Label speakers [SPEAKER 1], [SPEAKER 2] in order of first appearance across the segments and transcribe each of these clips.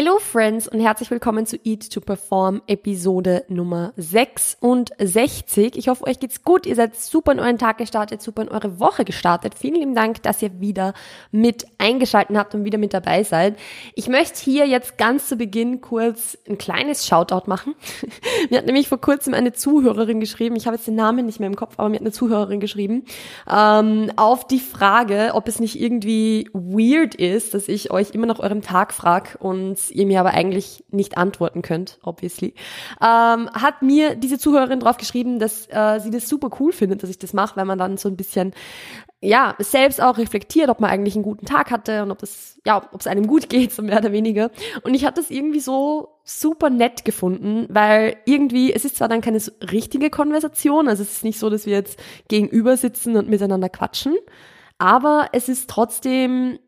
[SPEAKER 1] Hello Friends und herzlich willkommen zu Eat to Perform Episode Nummer 66. Ich hoffe, euch geht's gut. Ihr seid super in euren Tag gestartet, super in eure Woche gestartet. Vielen lieben Dank, dass ihr wieder mit eingeschalten habt und wieder mit dabei seid. Ich möchte hier jetzt ganz zu Beginn kurz ein kleines Shoutout machen. mir hat nämlich vor kurzem eine Zuhörerin geschrieben, ich habe jetzt den Namen nicht mehr im Kopf, aber mir hat eine Zuhörerin geschrieben, ähm, auf die Frage, ob es nicht irgendwie weird ist, dass ich euch immer nach eurem Tag frage und ihr mir aber eigentlich nicht antworten könnt, obviously, ähm, hat mir diese Zuhörerin drauf geschrieben, dass äh, sie das super cool findet, dass ich das mache, weil man dann so ein bisschen ja, selbst auch reflektiert, ob man eigentlich einen guten Tag hatte und ob es, ja, ob es einem gut geht, so mehr oder weniger. Und ich hatte das irgendwie so super nett gefunden, weil irgendwie, es ist zwar dann keine richtige Konversation, also es ist nicht so, dass wir jetzt gegenüber sitzen und miteinander quatschen, aber es ist trotzdem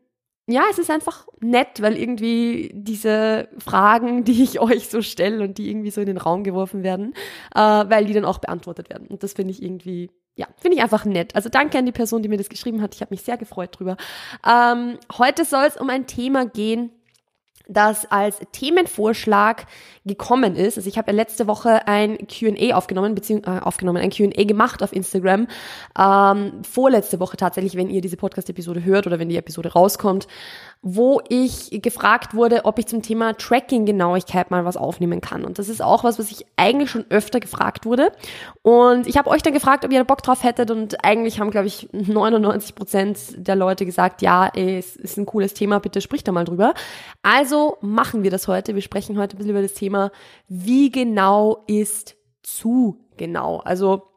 [SPEAKER 1] ja, es ist einfach nett, weil irgendwie diese Fragen, die ich euch so stelle und die irgendwie so in den Raum geworfen werden, äh, weil die dann auch beantwortet werden. Und das finde ich irgendwie, ja, finde ich einfach nett. Also danke an die Person, die mir das geschrieben hat. Ich habe mich sehr gefreut drüber. Ähm, heute soll es um ein Thema gehen, das als Themenvorschlag gekommen ist. Also ich habe ja letzte Woche ein Q&A aufgenommen, beziehungsweise äh, aufgenommen, ein Q&A gemacht auf Instagram. Ähm, vorletzte Woche tatsächlich, wenn ihr diese Podcast-Episode hört oder wenn die Episode rauskommt wo ich gefragt wurde, ob ich zum Thema Tracking-Genauigkeit mal was aufnehmen kann. Und das ist auch was, was ich eigentlich schon öfter gefragt wurde. Und ich habe euch dann gefragt, ob ihr Bock drauf hättet. Und eigentlich haben, glaube ich, 99 Prozent der Leute gesagt, ja, es ist ein cooles Thema, bitte sprich da mal drüber. Also machen wir das heute. Wir sprechen heute ein bisschen über das Thema, wie genau ist zu genau. Also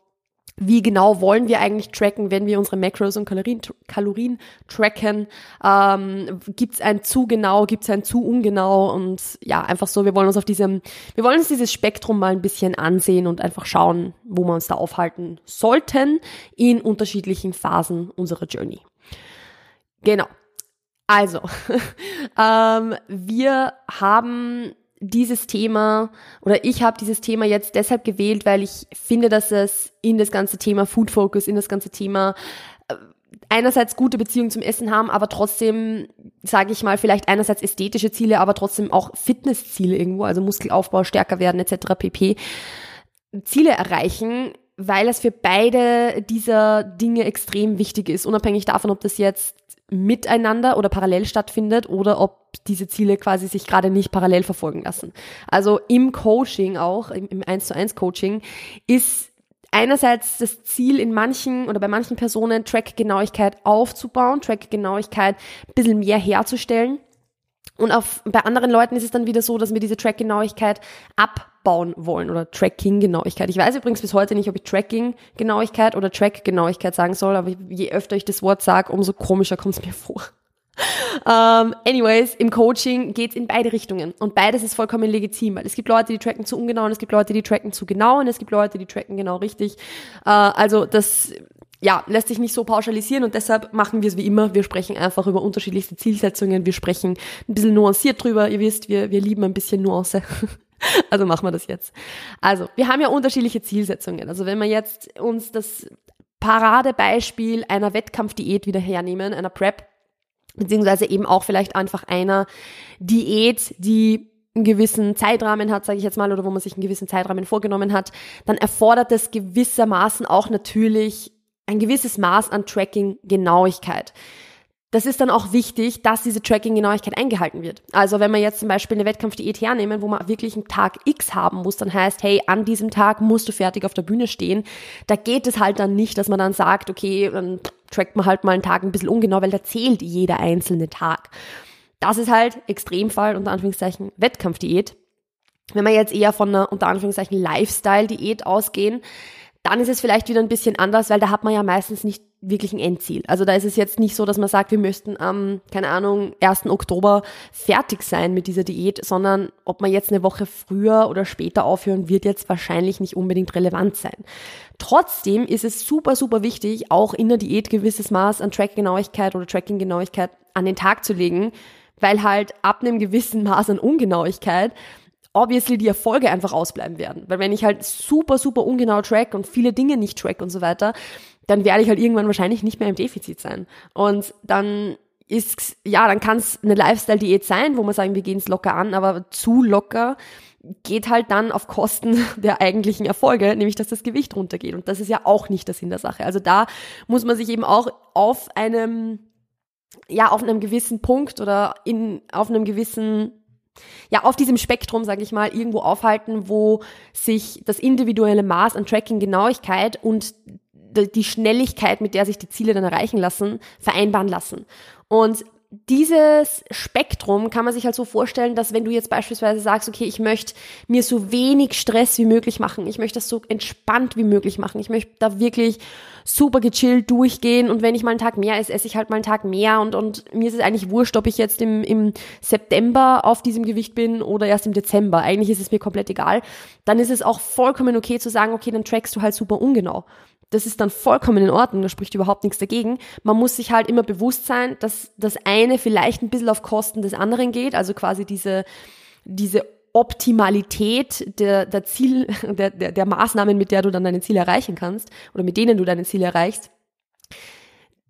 [SPEAKER 1] wie genau wollen wir eigentlich tracken, wenn wir unsere Macros und Kalorien, Kalorien tracken? Ähm, gibt es ein zu genau, gibt es ein zu ungenau? Und ja, einfach so, wir wollen uns auf diesem, wir wollen uns dieses Spektrum mal ein bisschen ansehen und einfach schauen, wo wir uns da aufhalten sollten in unterschiedlichen Phasen unserer Journey. Genau. Also, ähm, wir haben dieses Thema oder ich habe dieses Thema jetzt deshalb gewählt, weil ich finde, dass es in das ganze Thema Food Focus, in das ganze Thema äh, einerseits gute Beziehungen zum Essen haben, aber trotzdem, sage ich mal, vielleicht einerseits ästhetische Ziele, aber trotzdem auch Fitnessziele irgendwo, also Muskelaufbau, stärker werden etc. pp. Ziele erreichen, weil es für beide dieser Dinge extrem wichtig ist, unabhängig davon, ob das jetzt miteinander oder parallel stattfindet oder ob diese Ziele quasi sich gerade nicht parallel verfolgen lassen. Also im Coaching auch, im 1 zu 1 Coaching ist einerseits das Ziel in manchen oder bei manchen Personen Track-Genauigkeit aufzubauen, Track-Genauigkeit ein bisschen mehr herzustellen. Und auf, bei anderen Leuten ist es dann wieder so, dass wir diese Track-Genauigkeit abbauen wollen oder Tracking-Genauigkeit. Ich weiß übrigens bis heute nicht, ob ich Tracking-Genauigkeit oder Track-Genauigkeit sagen soll, aber je öfter ich das Wort sage, umso komischer kommt es mir vor. Um, ähm, anyways, im Coaching geht's in beide Richtungen und beides ist vollkommen legitim, weil es gibt Leute, die tracken zu ungenau und es gibt Leute, die tracken zu genau und es gibt Leute, die tracken genau richtig. Uh, also das ja, lässt sich nicht so pauschalisieren und deshalb machen wir es wie immer. Wir sprechen einfach über unterschiedlichste Zielsetzungen. Wir sprechen ein bisschen nuanciert drüber. Ihr wisst, wir, wir lieben ein bisschen Nuance. also machen wir das jetzt. Also, wir haben ja unterschiedliche Zielsetzungen. Also, wenn wir jetzt uns das Paradebeispiel einer Wettkampfdiät wieder hernehmen, einer Prep, beziehungsweise eben auch vielleicht einfach einer Diät, die einen gewissen Zeitrahmen hat, sage ich jetzt mal, oder wo man sich einen gewissen Zeitrahmen vorgenommen hat, dann erfordert es gewissermaßen auch natürlich ein gewisses Maß an Tracking-Genauigkeit. Das ist dann auch wichtig, dass diese Tracking-Genauigkeit eingehalten wird. Also wenn wir jetzt zum Beispiel eine Wettkampfdiät hernehmen, wo man wirklich einen Tag X haben muss, dann heißt, hey, an diesem Tag musst du fertig auf der Bühne stehen. Da geht es halt dann nicht, dass man dann sagt, okay, dann trackt man halt mal einen Tag ein bisschen ungenau, weil da zählt jeder einzelne Tag. Das ist halt Extremfall, unter Anführungszeichen, Wettkampfdiät. Wenn wir jetzt eher von einer, unter Anführungszeichen, Lifestyle-Diät ausgehen, dann ist es vielleicht wieder ein bisschen anders, weil da hat man ja meistens nicht wirklich ein Endziel. Also da ist es jetzt nicht so, dass man sagt, wir müssten am, keine Ahnung, 1. Oktober fertig sein mit dieser Diät, sondern ob man jetzt eine Woche früher oder später aufhören, wird jetzt wahrscheinlich nicht unbedingt relevant sein. Trotzdem ist es super, super wichtig, auch in der Diät gewisses Maß an Trackgenauigkeit oder Tracking-Genauigkeit an den Tag zu legen, weil halt ab einem gewissen Maß an Ungenauigkeit obviously die Erfolge einfach ausbleiben werden. Weil wenn ich halt super, super ungenau track und viele Dinge nicht track und so weiter, dann werde ich halt irgendwann wahrscheinlich nicht mehr im Defizit sein. Und dann ist, ja, dann kann es eine Lifestyle-Diät sein, wo man sagen, wir gehen es locker an, aber zu locker geht halt dann auf Kosten der eigentlichen Erfolge, nämlich dass das Gewicht runtergeht. Und das ist ja auch nicht der Sinn der Sache. Also da muss man sich eben auch auf einem, ja, auf einem gewissen Punkt oder in, auf einem gewissen ja, auf diesem Spektrum, sage ich mal, irgendwo aufhalten, wo sich das individuelle Maß an Tracking-Genauigkeit und die Schnelligkeit, mit der sich die Ziele dann erreichen lassen, vereinbaren lassen. Und dieses Spektrum kann man sich halt so vorstellen, dass wenn du jetzt beispielsweise sagst, okay, ich möchte mir so wenig Stress wie möglich machen, ich möchte das so entspannt wie möglich machen, ich möchte da wirklich super gechillt durchgehen und wenn ich mal einen Tag mehr esse, esse ich halt mal einen Tag mehr und, und mir ist es eigentlich wurscht, ob ich jetzt im, im September auf diesem Gewicht bin oder erst im Dezember. Eigentlich ist es mir komplett egal. Dann ist es auch vollkommen okay zu sagen, okay, dann trackst du halt super ungenau das ist dann vollkommen in Ordnung, da spricht überhaupt nichts dagegen. Man muss sich halt immer bewusst sein, dass das eine vielleicht ein bisschen auf Kosten des anderen geht, also quasi diese, diese Optimalität der, der Ziel, der, der, der Maßnahmen, mit der du dann deine Ziele erreichen kannst oder mit denen du deine Ziele erreichst.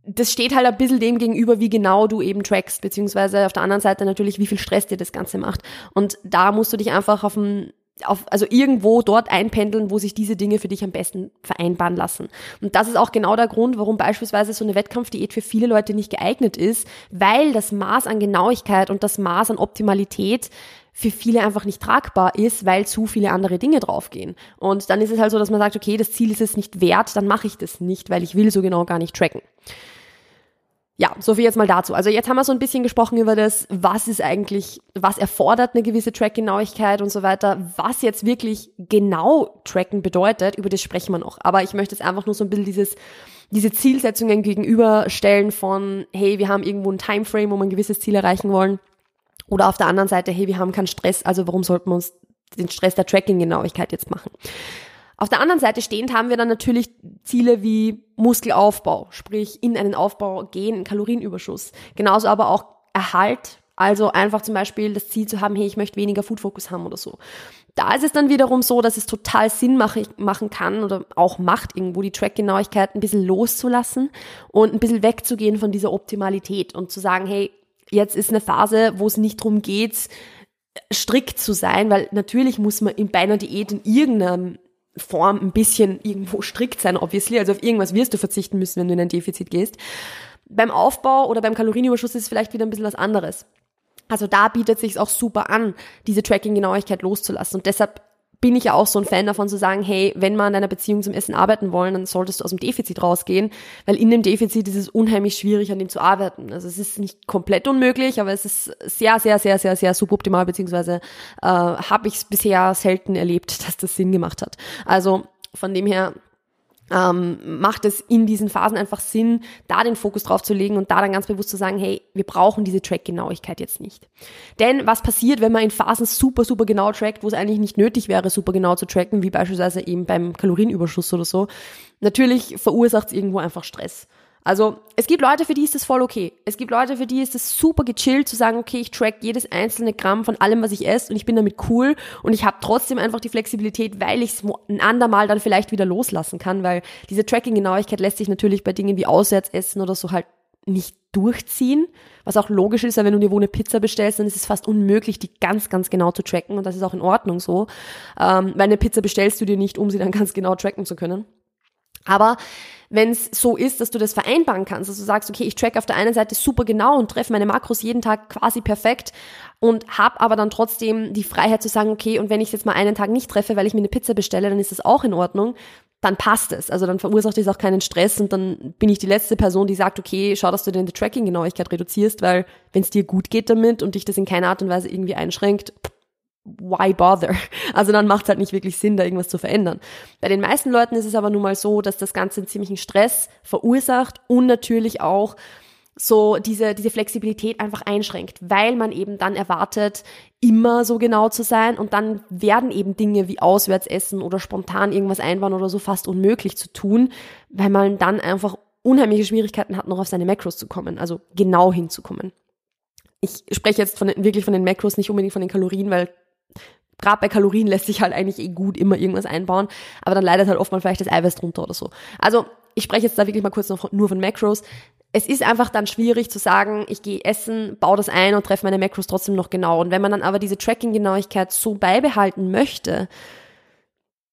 [SPEAKER 1] Das steht halt ein bisschen dem gegenüber, wie genau du eben trackst, beziehungsweise auf der anderen Seite natürlich, wie viel Stress dir das Ganze macht. Und da musst du dich einfach auf ein auf, also irgendwo dort einpendeln, wo sich diese Dinge für dich am besten vereinbaren lassen. Und das ist auch genau der Grund, warum beispielsweise so eine Wettkampfdiät für viele Leute nicht geeignet ist, weil das Maß an Genauigkeit und das Maß an Optimalität für viele einfach nicht tragbar ist, weil zu viele andere Dinge draufgehen. Und dann ist es halt so, dass man sagt, okay, das Ziel ist es nicht wert, dann mache ich das nicht, weil ich will so genau gar nicht tracken. Ja, so viel jetzt mal dazu. Also jetzt haben wir so ein bisschen gesprochen über das, was ist eigentlich, was erfordert eine gewisse Trackgenauigkeit und so weiter. Was jetzt wirklich genau tracken bedeutet, über das sprechen wir noch. Aber ich möchte jetzt einfach nur so ein bisschen dieses, diese Zielsetzungen gegenüberstellen von, hey, wir haben irgendwo ein Timeframe, wo wir ein gewisses Ziel erreichen wollen. Oder auf der anderen Seite, hey, wir haben keinen Stress, also warum sollten wir uns den Stress der Tracking-Genauigkeit jetzt machen? Auf der anderen Seite stehend haben wir dann natürlich Ziele wie Muskelaufbau, sprich in einen Aufbau gehen, Kalorienüberschuss. Genauso aber auch Erhalt, also einfach zum Beispiel das Ziel zu haben, hey, ich möchte weniger Food Focus haben oder so. Da ist es dann wiederum so, dass es total Sinn machen kann oder auch macht, irgendwo die Trackgenauigkeit ein bisschen loszulassen und ein bisschen wegzugehen von dieser Optimalität und zu sagen, hey, jetzt ist eine Phase, wo es nicht drum geht, strikt zu sein, weil natürlich muss man in, bei Diät in irgendeinem Form ein bisschen irgendwo strikt sein, obviously. Also auf irgendwas wirst du verzichten müssen, wenn du in ein Defizit gehst. Beim Aufbau oder beim Kalorienüberschuss ist es vielleicht wieder ein bisschen was anderes. Also da bietet es sich auch super an, diese Tracking-Genauigkeit loszulassen. Und deshalb bin ich ja auch so ein Fan davon zu sagen, hey, wenn wir an deiner Beziehung zum Essen arbeiten wollen, dann solltest du aus dem Defizit rausgehen, weil in dem Defizit ist es unheimlich schwierig, an dem zu arbeiten. Also es ist nicht komplett unmöglich, aber es ist sehr, sehr, sehr, sehr, sehr suboptimal, beziehungsweise äh, habe ich es bisher selten erlebt, dass das Sinn gemacht hat. Also von dem her ähm, macht es in diesen Phasen einfach Sinn, da den Fokus drauf zu legen und da dann ganz bewusst zu sagen, hey, wir brauchen diese Track-Genauigkeit jetzt nicht. Denn was passiert, wenn man in Phasen super, super genau trackt, wo es eigentlich nicht nötig wäre, super genau zu tracken, wie beispielsweise eben beim Kalorienüberschuss oder so? Natürlich verursacht es irgendwo einfach Stress. Also es gibt Leute, für die ist das voll okay. Es gibt Leute, für die ist es super gechillt zu sagen, okay, ich track jedes einzelne Gramm von allem, was ich esse und ich bin damit cool und ich habe trotzdem einfach die Flexibilität, weil ich es ein andermal dann vielleicht wieder loslassen kann, weil diese Tracking-Genauigkeit lässt sich natürlich bei Dingen wie Auswärtsessen oder so halt nicht durchziehen, was auch logisch ist, weil wenn du dir wo eine Pizza bestellst, dann ist es fast unmöglich, die ganz, ganz genau zu tracken und das ist auch in Ordnung so, ähm, weil eine Pizza bestellst du dir nicht, um sie dann ganz genau tracken zu können. Aber wenn es so ist, dass du das vereinbaren kannst, dass du sagst, okay, ich track auf der einen Seite super genau und treffe meine Makros jeden Tag quasi perfekt und habe aber dann trotzdem die Freiheit zu sagen, okay, und wenn ich jetzt mal einen Tag nicht treffe, weil ich mir eine Pizza bestelle, dann ist das auch in Ordnung, dann passt es. Also dann verursacht es auch keinen Stress und dann bin ich die letzte Person, die sagt, okay, schau, dass du deine Tracking-Genauigkeit reduzierst, weil wenn es dir gut geht damit und dich das in keiner Art und Weise irgendwie einschränkt, why bother? Also dann macht es halt nicht wirklich Sinn, da irgendwas zu verändern. Bei den meisten Leuten ist es aber nun mal so, dass das Ganze einen ziemlichen Stress verursacht und natürlich auch so diese, diese Flexibilität einfach einschränkt, weil man eben dann erwartet, immer so genau zu sein und dann werden eben Dinge wie Auswärtsessen oder spontan irgendwas einbauen oder so fast unmöglich zu tun, weil man dann einfach unheimliche Schwierigkeiten hat, noch auf seine Macros zu kommen, also genau hinzukommen. Ich spreche jetzt von, wirklich von den Macros, nicht unbedingt von den Kalorien, weil gerade bei Kalorien lässt sich halt eigentlich eh gut immer irgendwas einbauen, aber dann leidet halt oft mal vielleicht das Eiweiß drunter oder so. Also ich spreche jetzt da wirklich mal kurz noch nur von Macros. es ist einfach dann schwierig zu sagen, ich gehe essen, baue das ein und treffe meine Macros trotzdem noch genau. Und wenn man dann aber diese Tracking-Genauigkeit so beibehalten möchte,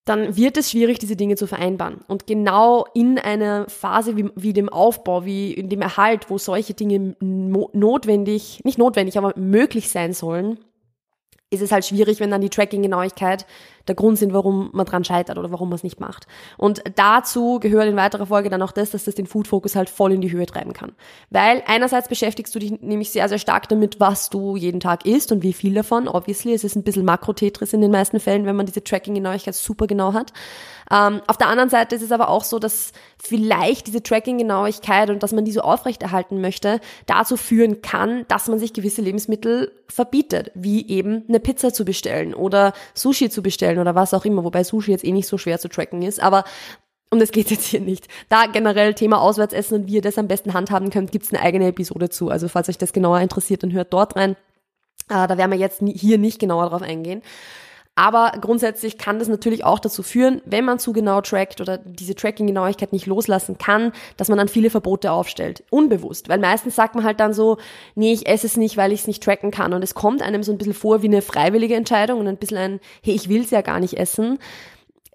[SPEAKER 1] dann wird es schwierig, diese Dinge zu vereinbaren. Und genau in einer Phase wie, wie dem Aufbau, wie in dem Erhalt, wo solche Dinge notwendig, nicht notwendig, aber möglich sein sollen, ist es halt schwierig, wenn dann die Tracking-Genauigkeit der Grund sind, warum man dran scheitert oder warum man es nicht macht. Und dazu gehört in weiterer Folge dann auch das, dass das den Food-Fokus halt voll in die Höhe treiben kann. Weil einerseits beschäftigst du dich nämlich sehr, sehr stark damit, was du jeden Tag isst und wie viel davon. Obviously, es ist ein bisschen Makro-Tetris in den meisten Fällen, wenn man diese Tracking-Genauigkeit super genau hat. Ähm, auf der anderen Seite ist es aber auch so, dass vielleicht diese Tracking-Genauigkeit und dass man die so aufrechterhalten möchte, dazu führen kann, dass man sich gewisse Lebensmittel verbietet, wie eben eine Pizza zu bestellen oder Sushi zu bestellen oder was auch immer, wobei Sushi jetzt eh nicht so schwer zu tracken ist, aber um das geht jetzt hier nicht. Da generell Thema Auswärtsessen und wie ihr das am besten handhaben könnt, gibt's eine eigene Episode zu. Also falls euch das genauer interessiert, dann hört dort rein. Äh, da werden wir jetzt hier nicht genauer drauf eingehen. Aber grundsätzlich kann das natürlich auch dazu führen, wenn man zu genau trackt oder diese Tracking-Genauigkeit nicht loslassen kann, dass man dann viele Verbote aufstellt. Unbewusst. Weil meistens sagt man halt dann so, nee, ich esse es nicht, weil ich es nicht tracken kann. Und es kommt einem so ein bisschen vor wie eine freiwillige Entscheidung und ein bisschen ein, hey, ich will es ja gar nicht essen.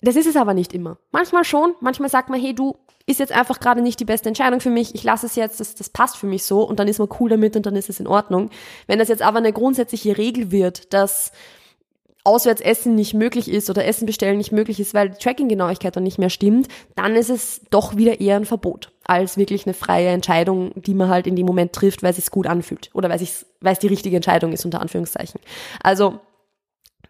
[SPEAKER 1] Das ist es aber nicht immer. Manchmal schon. Manchmal sagt man, hey, du, ist jetzt einfach gerade nicht die beste Entscheidung für mich. Ich lasse es jetzt, das, das passt für mich so und dann ist man cool damit und dann ist es in Ordnung. Wenn das jetzt aber eine grundsätzliche Regel wird, dass Auswärtsessen nicht möglich ist oder Essen bestellen nicht möglich ist, weil die Tracking-Genauigkeit dann nicht mehr stimmt, dann ist es doch wieder eher ein Verbot als wirklich eine freie Entscheidung, die man halt in dem Moment trifft, weil es sich gut anfühlt oder weil es die richtige Entscheidung ist unter Anführungszeichen. Also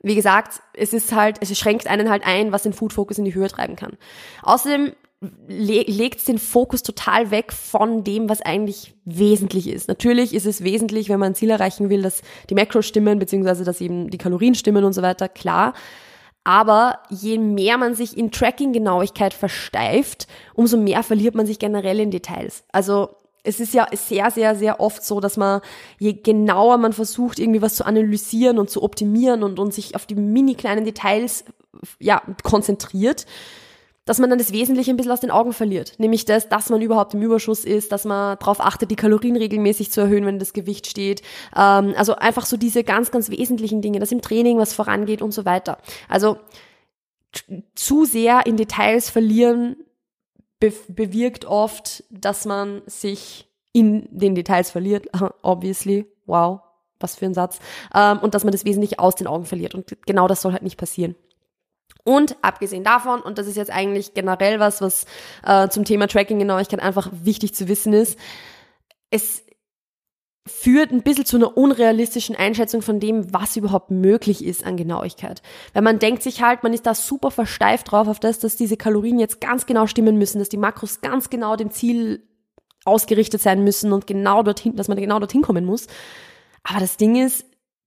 [SPEAKER 1] wie gesagt, es ist halt, es schränkt einen halt ein, was den Food Focus in die Höhe treiben kann. Außerdem le legt den Fokus total weg von dem, was eigentlich wesentlich ist. Natürlich ist es wesentlich, wenn man ein Ziel erreichen will, dass die Makros stimmen, beziehungsweise dass eben die Kalorien stimmen und so weiter, klar. Aber je mehr man sich in Tracking-Genauigkeit versteift, umso mehr verliert man sich generell in Details. Also es ist ja sehr, sehr, sehr oft so, dass man, je genauer man versucht, irgendwie was zu analysieren und zu optimieren und, und sich auf die mini kleinen Details ja, konzentriert, dass man dann das Wesentliche ein bisschen aus den Augen verliert. Nämlich das, dass man überhaupt im Überschuss ist, dass man darauf achtet, die Kalorien regelmäßig zu erhöhen, wenn das Gewicht steht. Ähm, also einfach so diese ganz, ganz wesentlichen Dinge, dass im Training was vorangeht und so weiter. Also zu sehr in Details verlieren be bewirkt oft, dass man sich in den Details verliert, obviously. Wow, was für ein Satz. Ähm, und dass man das Wesentliche aus den Augen verliert. Und genau das soll halt nicht passieren. Und abgesehen davon, und das ist jetzt eigentlich generell was, was äh, zum Thema Tracking-Genauigkeit einfach wichtig zu wissen ist, es führt ein bisschen zu einer unrealistischen Einschätzung von dem, was überhaupt möglich ist an Genauigkeit. Weil man denkt sich halt, man ist da super versteift drauf auf das, dass diese Kalorien jetzt ganz genau stimmen müssen, dass die Makros ganz genau dem Ziel ausgerichtet sein müssen und genau dorthin, dass man genau dorthin kommen muss. Aber das Ding ist,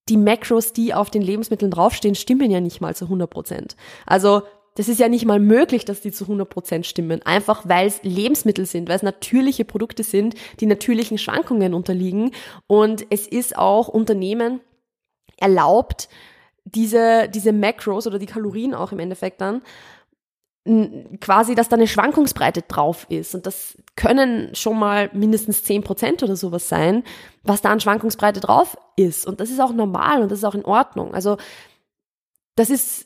[SPEAKER 1] die Macros, die auf den Lebensmitteln draufstehen, stimmen ja nicht mal zu 100 Prozent. Also das ist ja nicht mal möglich, dass die zu 100 Prozent stimmen, einfach weil es Lebensmittel sind, weil es natürliche Produkte sind, die natürlichen Schwankungen unterliegen. Und es ist auch Unternehmen erlaubt, diese, diese Macros oder die Kalorien auch im Endeffekt dann quasi, dass da eine Schwankungsbreite drauf ist. Und das können schon mal mindestens zehn Prozent oder sowas sein, was da an Schwankungsbreite drauf ist. Und das ist auch normal und das ist auch in Ordnung. Also das ist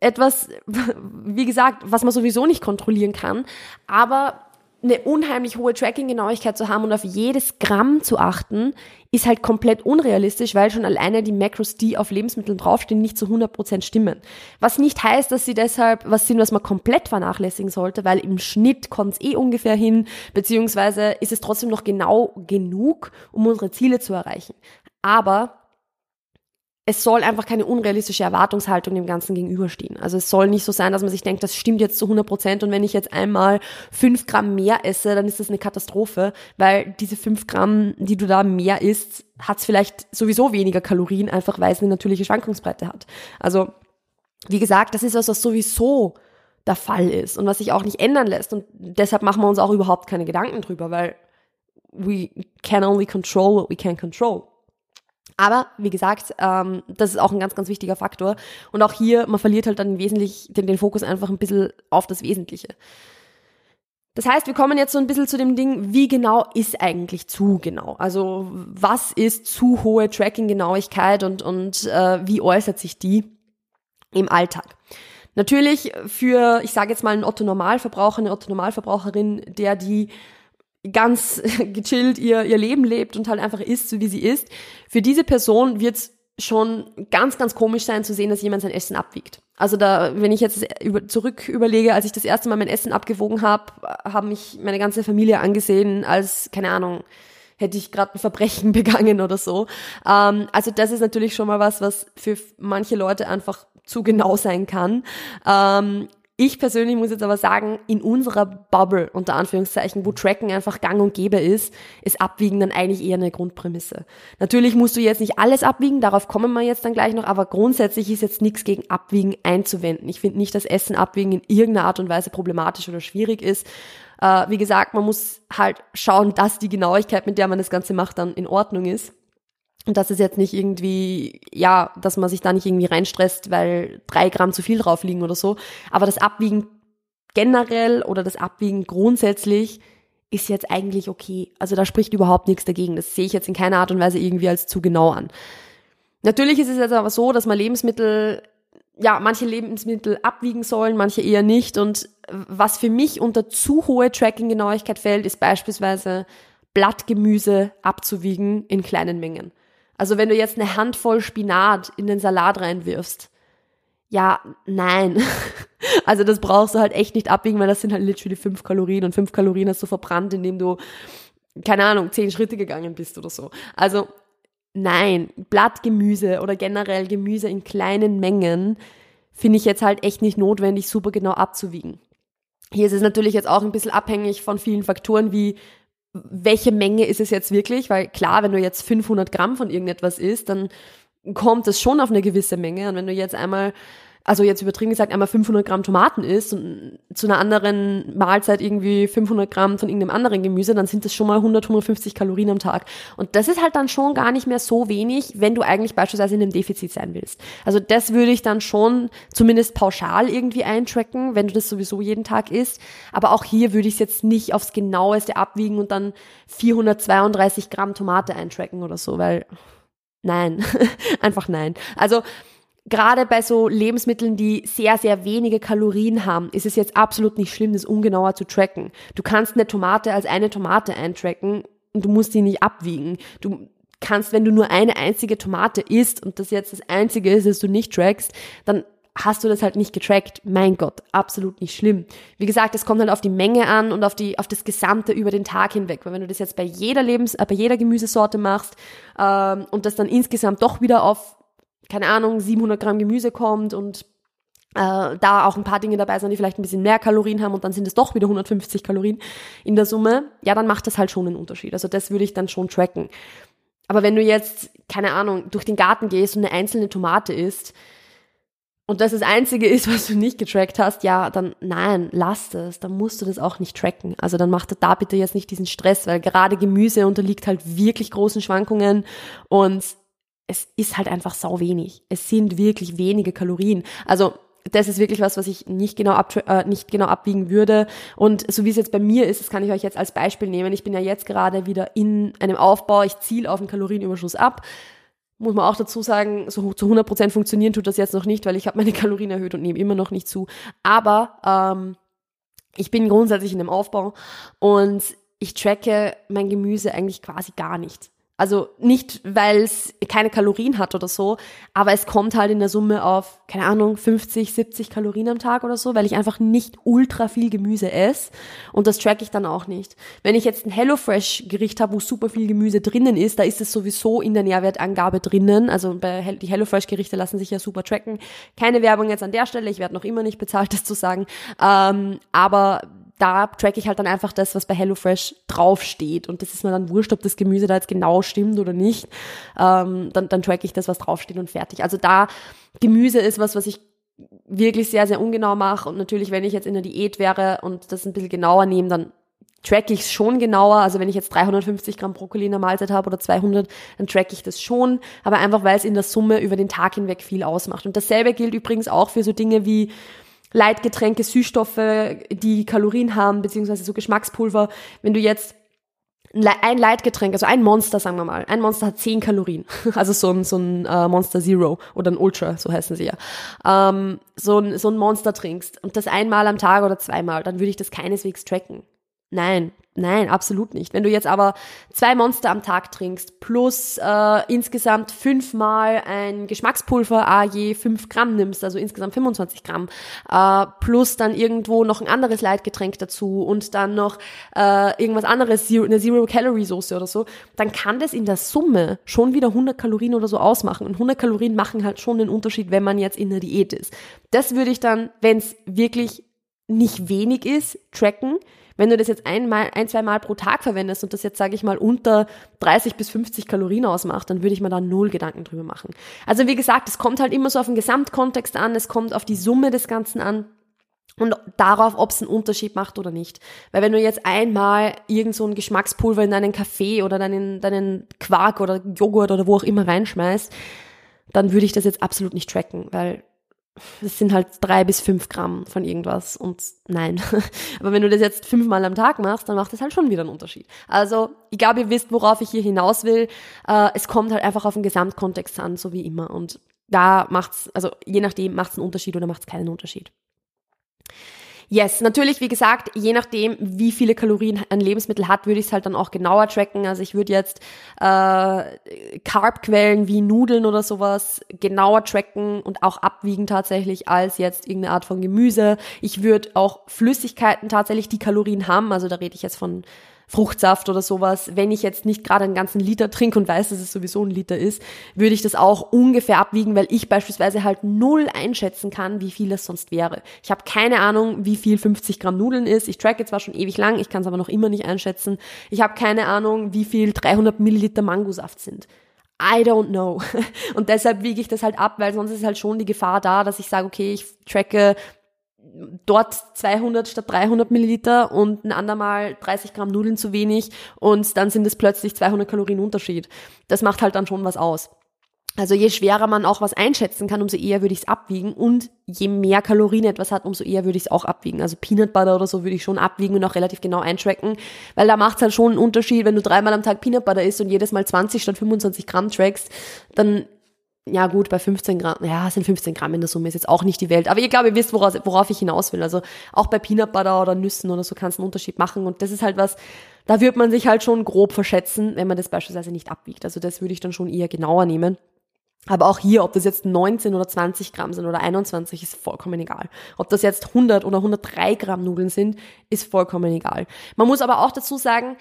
[SPEAKER 1] etwas, wie gesagt, was man sowieso nicht kontrollieren kann. Aber eine unheimlich hohe Tracking-Genauigkeit zu haben und auf jedes Gramm zu achten, ist halt komplett unrealistisch, weil schon alleine die Macros, die auf Lebensmitteln draufstehen, nicht zu 100% stimmen. Was nicht heißt, dass sie deshalb was sind, was man komplett vernachlässigen sollte, weil im Schnitt kommt es eh ungefähr hin, beziehungsweise ist es trotzdem noch genau genug, um unsere Ziele zu erreichen. Aber es soll einfach keine unrealistische Erwartungshaltung dem Ganzen gegenüberstehen. Also es soll nicht so sein, dass man sich denkt, das stimmt jetzt zu 100 Prozent und wenn ich jetzt einmal fünf Gramm mehr esse, dann ist das eine Katastrophe, weil diese fünf Gramm, die du da mehr isst, hat es vielleicht sowieso weniger Kalorien, einfach weil es eine natürliche Schwankungsbreite hat. Also wie gesagt, das ist was, was sowieso der Fall ist und was sich auch nicht ändern lässt und deshalb machen wir uns auch überhaupt keine Gedanken drüber, weil we can only control what we can control. Aber wie gesagt, ähm, das ist auch ein ganz, ganz wichtiger Faktor. Und auch hier, man verliert halt dann wesentlich den, den Fokus einfach ein bisschen auf das Wesentliche. Das heißt, wir kommen jetzt so ein bisschen zu dem Ding, wie genau ist eigentlich zu genau? Also was ist zu hohe Tracking-Genauigkeit und, und äh, wie äußert sich die im Alltag? Natürlich für, ich sage jetzt mal, einen Otto-Normalverbraucher, eine Otto-Normalverbraucherin, der die ganz gechillt ihr, ihr Leben lebt und halt einfach ist, so wie sie ist, für diese Person wird's schon ganz, ganz komisch sein zu sehen, dass jemand sein Essen abwiegt. Also da, wenn ich jetzt über, zurück überlege, als ich das erste Mal mein Essen abgewogen habe, haben mich meine ganze Familie angesehen als, keine Ahnung, hätte ich gerade ein Verbrechen begangen oder so. Ähm, also das ist natürlich schon mal was, was für manche Leute einfach zu genau sein kann. Ähm, ich persönlich muss jetzt aber sagen, in unserer Bubble, unter Anführungszeichen, wo Tracken einfach gang und gäbe ist, ist Abwiegen dann eigentlich eher eine Grundprämisse. Natürlich musst du jetzt nicht alles abwiegen, darauf kommen wir jetzt dann gleich noch, aber grundsätzlich ist jetzt nichts gegen Abwiegen einzuwenden. Ich finde nicht, dass Essen abwiegen in irgendeiner Art und Weise problematisch oder schwierig ist. Äh, wie gesagt, man muss halt schauen, dass die Genauigkeit, mit der man das Ganze macht, dann in Ordnung ist. Und das ist jetzt nicht irgendwie, ja, dass man sich da nicht irgendwie reinstresst, weil drei Gramm zu viel drauf liegen oder so. Aber das Abwiegen generell oder das Abwiegen grundsätzlich ist jetzt eigentlich okay. Also da spricht überhaupt nichts dagegen. Das sehe ich jetzt in keiner Art und Weise irgendwie als zu genau an. Natürlich ist es jetzt aber so, dass man Lebensmittel, ja, manche Lebensmittel abwiegen sollen, manche eher nicht. Und was für mich unter zu hohe Tracking-Genauigkeit fällt, ist beispielsweise Blattgemüse abzuwiegen in kleinen Mengen. Also wenn du jetzt eine Handvoll Spinat in den Salat reinwirfst, ja, nein. Also das brauchst du halt echt nicht abwiegen, weil das sind halt literally fünf Kalorien und fünf Kalorien hast du verbrannt, indem du, keine Ahnung, zehn Schritte gegangen bist oder so. Also nein, Blattgemüse oder generell Gemüse in kleinen Mengen finde ich jetzt halt echt nicht notwendig, super genau abzuwiegen. Hier ist es natürlich jetzt auch ein bisschen abhängig von vielen Faktoren wie welche Menge ist es jetzt wirklich? Weil klar, wenn du jetzt 500 Gramm von irgendetwas isst, dann kommt es schon auf eine gewisse Menge. Und wenn du jetzt einmal also jetzt übertrieben gesagt, einmal 500 Gramm Tomaten isst und zu einer anderen Mahlzeit irgendwie 500 Gramm von irgendeinem anderen Gemüse, dann sind das schon mal 100, 150 Kalorien am Tag. Und das ist halt dann schon gar nicht mehr so wenig, wenn du eigentlich beispielsweise in einem Defizit sein willst. Also das würde ich dann schon zumindest pauschal irgendwie eintracken, wenn du das sowieso jeden Tag isst. Aber auch hier würde ich es jetzt nicht aufs genaueste abwiegen und dann 432 Gramm Tomate eintracken oder so, weil nein, einfach nein. Also gerade bei so Lebensmitteln, die sehr, sehr wenige Kalorien haben, ist es jetzt absolut nicht schlimm, das ungenauer zu tracken. Du kannst eine Tomate als eine Tomate eintracken und du musst die nicht abwiegen. Du kannst, wenn du nur eine einzige Tomate isst und das jetzt das einzige ist, das du nicht trackst, dann hast du das halt nicht getrackt. Mein Gott, absolut nicht schlimm. Wie gesagt, es kommt halt auf die Menge an und auf die, auf das Gesamte über den Tag hinweg. Weil wenn du das jetzt bei jeder Lebens, äh, bei jeder Gemüsesorte machst ähm, und das dann insgesamt doch wieder auf keine Ahnung, 700 Gramm Gemüse kommt und äh, da auch ein paar Dinge dabei sind, die vielleicht ein bisschen mehr Kalorien haben und dann sind es doch wieder 150 Kalorien in der Summe, ja, dann macht das halt schon einen Unterschied. Also das würde ich dann schon tracken. Aber wenn du jetzt, keine Ahnung, durch den Garten gehst und eine einzelne Tomate isst und das das Einzige ist, was du nicht getrackt hast, ja, dann nein, lass das, dann musst du das auch nicht tracken. Also dann mach da bitte jetzt nicht diesen Stress, weil gerade Gemüse unterliegt halt wirklich großen Schwankungen und es ist halt einfach sau wenig. Es sind wirklich wenige Kalorien. Also das ist wirklich was, was ich nicht genau, ab, äh, nicht genau abwiegen würde. Und so wie es jetzt bei mir ist, das kann ich euch jetzt als Beispiel nehmen. Ich bin ja jetzt gerade wieder in einem Aufbau. Ich ziele auf den Kalorienüberschuss ab. Muss man auch dazu sagen, so zu 100 Prozent funktionieren tut das jetzt noch nicht, weil ich habe meine Kalorien erhöht und nehme immer noch nicht zu. Aber ähm, ich bin grundsätzlich in einem Aufbau und ich tracke mein Gemüse eigentlich quasi gar nicht. Also nicht, weil es keine Kalorien hat oder so, aber es kommt halt in der Summe auf, keine Ahnung, 50, 70 Kalorien am Tag oder so, weil ich einfach nicht ultra viel Gemüse esse und das track ich dann auch nicht. Wenn ich jetzt ein HelloFresh-Gericht habe, wo super viel Gemüse drinnen ist, da ist es sowieso in der Nährwertangabe drinnen. Also bei die HelloFresh-Gerichte lassen sich ja super tracken. Keine Werbung jetzt an der Stelle, ich werde noch immer nicht bezahlt, das zu sagen. Ähm, aber da track ich halt dann einfach das, was bei HelloFresh draufsteht. Und das ist mir dann wurscht, ob das Gemüse da jetzt genau stimmt oder nicht. Ähm, dann, dann track ich das, was draufsteht und fertig. Also da Gemüse ist was, was ich wirklich sehr, sehr ungenau mache. Und natürlich, wenn ich jetzt in der Diät wäre und das ein bisschen genauer nehme, dann track ich es schon genauer. Also wenn ich jetzt 350 Gramm Brokkoli in der Mahlzeit habe oder 200, dann track ich das schon. Aber einfach, weil es in der Summe über den Tag hinweg viel ausmacht. Und dasselbe gilt übrigens auch für so Dinge wie Leitgetränke, Süßstoffe, die Kalorien haben, beziehungsweise so Geschmackspulver. Wenn du jetzt ein Leitgetränk, also ein Monster, sagen wir mal, ein Monster hat 10 Kalorien, also so ein, so ein äh, Monster Zero oder ein Ultra, so heißen sie ja, ähm, so, ein, so ein Monster trinkst und das einmal am Tag oder zweimal, dann würde ich das keineswegs tracken. Nein, nein, absolut nicht. Wenn du jetzt aber zwei Monster am Tag trinkst, plus äh, insgesamt fünfmal ein Geschmackspulver a je fünf Gramm nimmst, also insgesamt 25 Gramm, äh, plus dann irgendwo noch ein anderes Leitgetränk dazu und dann noch äh, irgendwas anderes, eine Zero-Calorie-Soße oder so, dann kann das in der Summe schon wieder 100 Kalorien oder so ausmachen. Und 100 Kalorien machen halt schon den Unterschied, wenn man jetzt in der Diät ist. Das würde ich dann, wenn es wirklich nicht wenig ist, tracken wenn du das jetzt einmal, ein, zwei Mal pro Tag verwendest und das jetzt, sage ich mal, unter 30 bis 50 Kalorien ausmacht, dann würde ich mir da null Gedanken drüber machen. Also wie gesagt, es kommt halt immer so auf den Gesamtkontext an, es kommt auf die Summe des Ganzen an und darauf, ob es einen Unterschied macht oder nicht. Weil wenn du jetzt einmal irgend so ein Geschmackspulver in deinen Kaffee oder deinen, deinen Quark oder Joghurt oder wo auch immer reinschmeißt, dann würde ich das jetzt absolut nicht tracken, weil das sind halt drei bis fünf Gramm von irgendwas und nein. Aber wenn du das jetzt fünfmal am Tag machst, dann macht das halt schon wieder einen Unterschied. Also ich glaube, ihr wisst, worauf ich hier hinaus will. Äh, es kommt halt einfach auf den Gesamtkontext an, so wie immer. Und da macht's, also je nachdem macht's einen Unterschied oder macht's keinen Unterschied. Yes, natürlich, wie gesagt, je nachdem, wie viele Kalorien ein Lebensmittel hat, würde ich es halt dann auch genauer tracken. Also ich würde jetzt äh, Carbquellen wie Nudeln oder sowas genauer tracken und auch abwiegen tatsächlich als jetzt irgendeine Art von Gemüse. Ich würde auch Flüssigkeiten tatsächlich, die Kalorien haben, also da rede ich jetzt von Fruchtsaft oder sowas, wenn ich jetzt nicht gerade einen ganzen Liter trinke und weiß, dass es sowieso ein Liter ist, würde ich das auch ungefähr abwiegen, weil ich beispielsweise halt null einschätzen kann, wie viel es sonst wäre. Ich habe keine Ahnung, wie viel 50 Gramm Nudeln ist. Ich tracke zwar schon ewig lang, ich kann es aber noch immer nicht einschätzen. Ich habe keine Ahnung, wie viel 300 Milliliter Mangosaft sind. I don't know. Und deshalb wiege ich das halt ab, weil sonst ist halt schon die Gefahr da, dass ich sage, okay, ich tracke dort 200 statt 300 Milliliter und ein andermal 30 Gramm Nudeln zu wenig und dann sind es plötzlich 200 Kalorien Unterschied. Das macht halt dann schon was aus. Also je schwerer man auch was einschätzen kann, umso eher würde ich es abwiegen und je mehr Kalorien etwas hat, umso eher würde ich es auch abwiegen. Also Peanut Butter oder so würde ich schon abwiegen und auch relativ genau eintracken, weil da macht es halt schon einen Unterschied, wenn du dreimal am Tag Peanut Butter isst und jedes Mal 20 statt 25 Gramm trackst, dann ja gut, bei 15 Gramm, ja, sind 15 Gramm in der Summe, ist jetzt auch nicht die Welt. Aber ihr glaube, ihr wisst, woraus, worauf ich hinaus will. Also auch bei Peanut Butter oder Nüssen oder so kann es einen Unterschied machen. Und das ist halt was, da wird man sich halt schon grob verschätzen, wenn man das beispielsweise nicht abwiegt. Also das würde ich dann schon eher genauer nehmen. Aber auch hier, ob das jetzt 19 oder 20 Gramm sind oder 21, ist vollkommen egal. Ob das jetzt 100 oder 103 Gramm Nudeln sind, ist vollkommen egal. Man muss aber auch dazu sagen,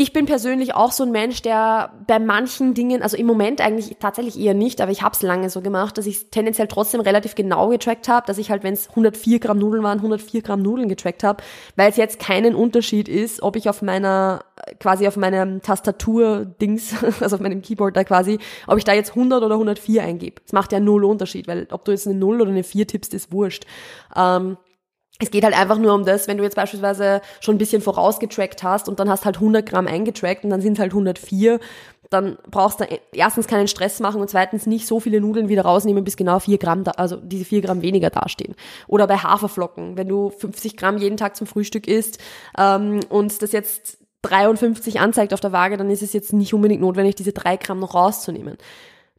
[SPEAKER 1] ich bin persönlich auch so ein Mensch, der bei manchen Dingen, also im Moment eigentlich tatsächlich eher nicht, aber ich habe es lange so gemacht, dass ich tendenziell trotzdem relativ genau getrackt habe, dass ich halt, wenn es 104 Gramm Nudeln waren, 104 Gramm Nudeln getrackt habe, weil es jetzt keinen Unterschied ist, ob ich auf meiner, quasi auf meinem Tastatur-Dings, also auf meinem Keyboard da quasi, ob ich da jetzt 100 oder 104 eingebe. Es macht ja null Unterschied, weil ob du jetzt eine 0 oder eine 4 tippst, ist wurscht. Ähm, es geht halt einfach nur um das, wenn du jetzt beispielsweise schon ein bisschen vorausgetrackt hast und dann hast halt 100 Gramm eingetrackt und dann sind es halt 104, dann brauchst du erstens keinen Stress machen und zweitens nicht so viele Nudeln wieder rausnehmen, bis genau 4 Gramm, da, also diese 4 Gramm weniger dastehen. Oder bei Haferflocken, wenn du 50 Gramm jeden Tag zum Frühstück isst ähm, und das jetzt 53 anzeigt auf der Waage, dann ist es jetzt nicht unbedingt notwendig, diese 3 Gramm noch rauszunehmen.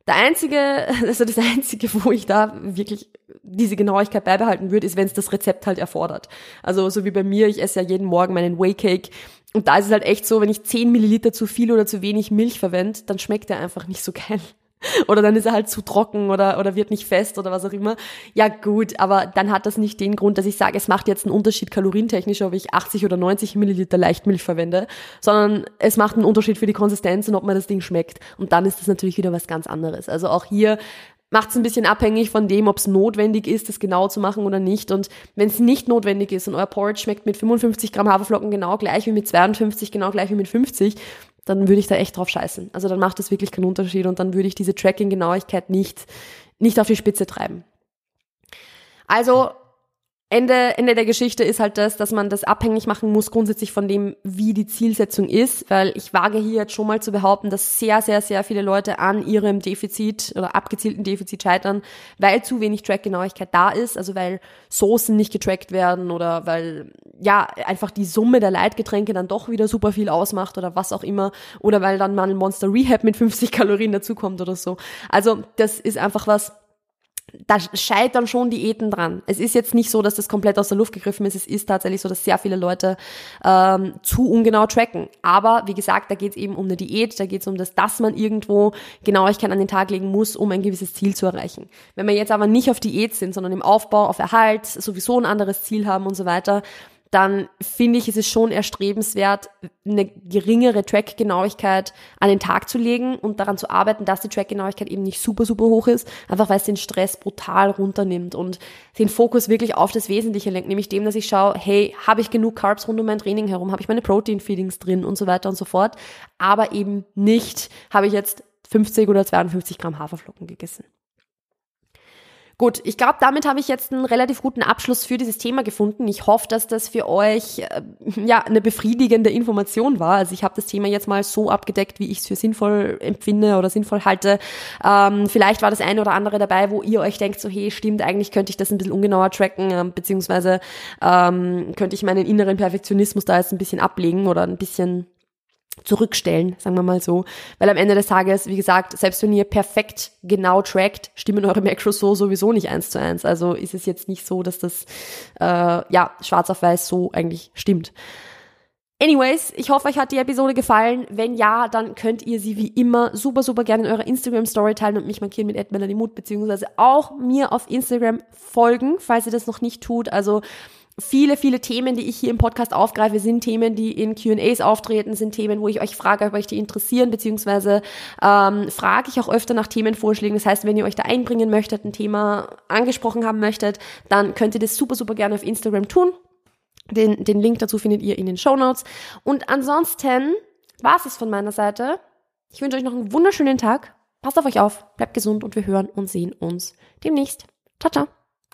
[SPEAKER 1] Der einzige, also das einzige, wo ich da wirklich diese Genauigkeit beibehalten würde, ist, wenn es das Rezept halt erfordert. Also so wie bei mir, ich esse ja jeden Morgen meinen Whey Cake und da ist es halt echt so, wenn ich 10 Milliliter zu viel oder zu wenig Milch verwende, dann schmeckt er einfach nicht so geil. Oder dann ist er halt zu trocken oder, oder wird nicht fest oder was auch immer. Ja gut, aber dann hat das nicht den Grund, dass ich sage, es macht jetzt einen Unterschied kalorientechnisch, ob ich 80 oder 90 Milliliter Leichtmilch verwende, sondern es macht einen Unterschied für die Konsistenz und ob mir das Ding schmeckt. Und dann ist das natürlich wieder was ganz anderes. Also auch hier macht es ein bisschen abhängig von dem, ob es notwendig ist, das genau zu machen oder nicht. Und wenn es nicht notwendig ist und euer Porridge schmeckt mit 55 Gramm Haferflocken genau gleich wie mit 52, genau gleich wie mit 50, dann würde ich da echt drauf scheißen. Also dann macht das wirklich keinen Unterschied und dann würde ich diese Tracking-Genauigkeit nicht, nicht auf die Spitze treiben. Also Ende, Ende der Geschichte ist halt das, dass man das abhängig machen muss grundsätzlich von dem, wie die Zielsetzung ist, weil ich wage hier jetzt schon mal zu behaupten, dass sehr, sehr, sehr viele Leute an ihrem Defizit oder abgezielten Defizit scheitern, weil zu wenig Trackgenauigkeit da ist, also weil Soßen nicht getrackt werden oder weil, ja, einfach die Summe der Leitgetränke dann doch wieder super viel ausmacht oder was auch immer. Oder weil dann mal ein Monster Rehab mit 50 Kalorien dazukommt oder so. Also das ist einfach was, da scheitern schon Diäten dran. Es ist jetzt nicht so, dass das komplett aus der Luft gegriffen ist. Es ist tatsächlich so, dass sehr viele Leute ähm, zu ungenau tracken. Aber wie gesagt, da geht es eben um eine Diät, da geht es um das, dass man irgendwo Genauigkeit an den Tag legen muss, um ein gewisses Ziel zu erreichen. Wenn wir jetzt aber nicht auf Diät sind, sondern im Aufbau, auf Erhalt, sowieso ein anderes Ziel haben und so weiter, dann finde ich, ist es schon erstrebenswert, eine geringere Trackgenauigkeit an den Tag zu legen und daran zu arbeiten, dass die Trackgenauigkeit eben nicht super, super hoch ist, einfach weil es den Stress brutal runternimmt und den Fokus wirklich auf das Wesentliche lenkt, nämlich dem, dass ich schaue, hey, habe ich genug Carbs rund um mein Training herum, habe ich meine Protein-Feedings drin und so weiter und so fort, aber eben nicht, habe ich jetzt 50 oder 52 Gramm Haferflocken gegessen. Gut, ich glaube, damit habe ich jetzt einen relativ guten Abschluss für dieses Thema gefunden. Ich hoffe, dass das für euch äh, ja eine befriedigende Information war. Also ich habe das Thema jetzt mal so abgedeckt, wie ich es für sinnvoll empfinde oder sinnvoll halte. Ähm, vielleicht war das eine oder andere dabei, wo ihr euch denkt, so hey, stimmt, eigentlich könnte ich das ein bisschen ungenauer tracken, äh, beziehungsweise ähm, könnte ich meinen inneren Perfektionismus da jetzt ein bisschen ablegen oder ein bisschen zurückstellen, sagen wir mal so. Weil am Ende des Tages, wie gesagt, selbst wenn ihr perfekt genau trackt, stimmen eure Macros so sowieso nicht eins zu eins. Also ist es jetzt nicht so, dass das äh, ja schwarz auf weiß so eigentlich stimmt. Anyways, ich hoffe, euch hat die Episode gefallen. Wenn ja, dann könnt ihr sie wie immer super, super gerne in eurer Instagram-Story teilen und mich markieren mit Mut, beziehungsweise auch mir auf Instagram folgen, falls ihr das noch nicht tut. Also viele, viele Themen, die ich hier im Podcast aufgreife, sind Themen, die in QAs auftreten, sind Themen, wo ich euch frage, ob euch die interessieren, beziehungsweise ähm, frage ich auch öfter nach Themenvorschlägen. Das heißt, wenn ihr euch da einbringen möchtet, ein Thema angesprochen haben möchtet, dann könnt ihr das super, super gerne auf Instagram tun. Den, den Link dazu findet ihr in den Show Notes. Und ansonsten war es von meiner Seite. Ich wünsche euch noch einen wunderschönen Tag. Passt auf euch auf, bleibt gesund und wir hören und sehen uns demnächst. Ciao, ciao.